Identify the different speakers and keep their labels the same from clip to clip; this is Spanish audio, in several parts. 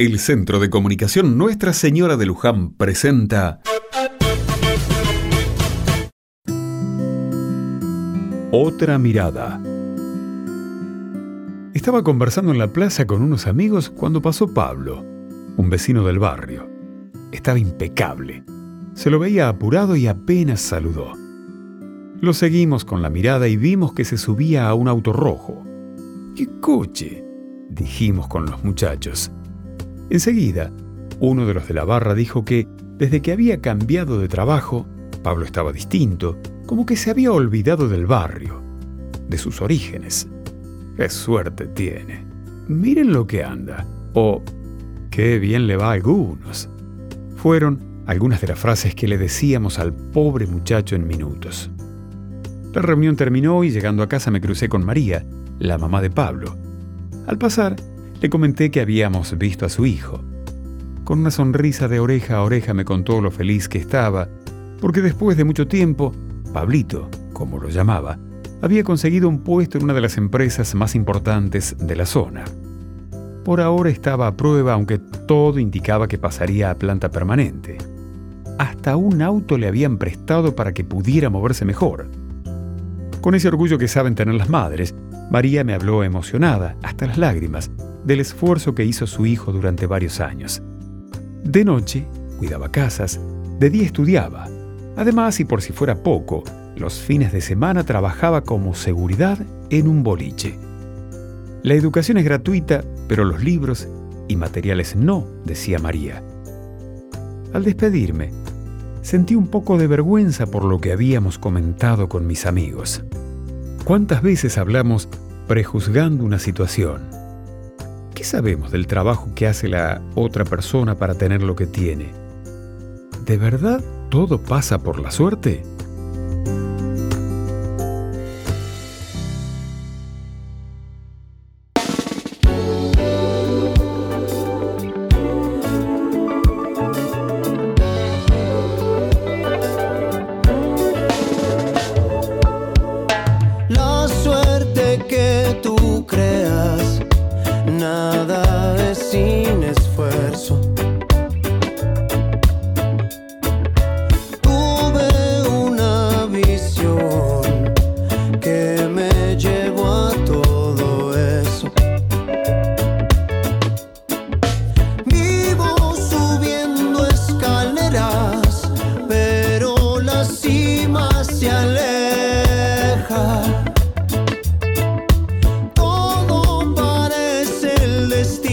Speaker 1: El Centro de Comunicación Nuestra Señora de Luján presenta Otra mirada. Estaba conversando en la plaza con unos amigos cuando pasó Pablo, un vecino del barrio. Estaba impecable. Se lo veía apurado y apenas saludó. Lo seguimos con la mirada y vimos que se subía a un auto rojo. ¡Qué coche! dijimos con los muchachos. Enseguida, uno de los de la barra dijo que, desde que había cambiado de trabajo, Pablo estaba distinto, como que se había olvidado del barrio, de sus orígenes. ¡Qué suerte tiene! Miren lo que anda. O, qué bien le va a algunos. Fueron algunas de las frases que le decíamos al pobre muchacho en minutos. La reunión terminó y llegando a casa me crucé con María, la mamá de Pablo. Al pasar, le comenté que habíamos visto a su hijo. Con una sonrisa de oreja a oreja me contó lo feliz que estaba, porque después de mucho tiempo, Pablito, como lo llamaba, había conseguido un puesto en una de las empresas más importantes de la zona. Por ahora estaba a prueba, aunque todo indicaba que pasaría a planta permanente. Hasta un auto le habían prestado para que pudiera moverse mejor. Con ese orgullo que saben tener las madres, María me habló emocionada, hasta las lágrimas, del esfuerzo que hizo su hijo durante varios años. De noche, cuidaba casas, de día estudiaba. Además, y por si fuera poco, los fines de semana trabajaba como seguridad en un boliche. La educación es gratuita, pero los libros y materiales no, decía María. Al despedirme, sentí un poco de vergüenza por lo que habíamos comentado con mis amigos. ¿Cuántas veces hablamos prejuzgando una situación? ¿Qué sabemos del trabajo que hace la otra persona para tener lo que tiene? ¿De verdad todo pasa por la suerte?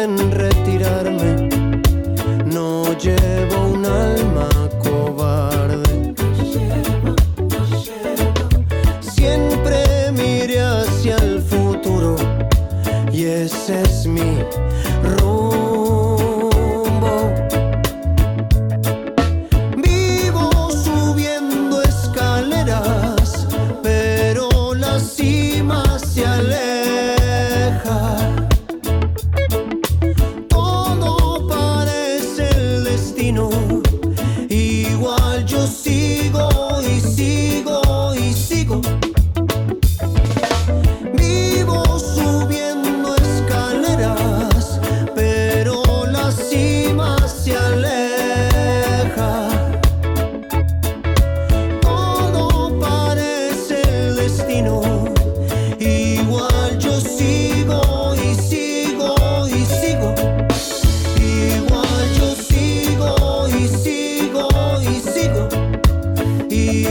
Speaker 2: en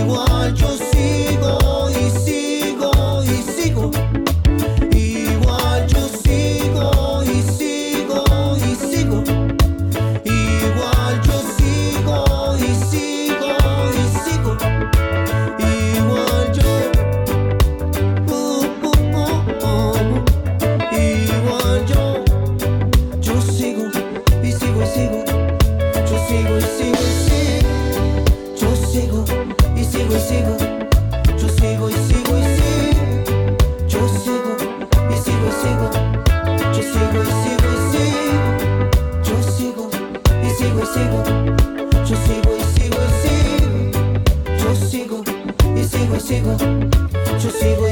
Speaker 2: you. sigo, yo sigo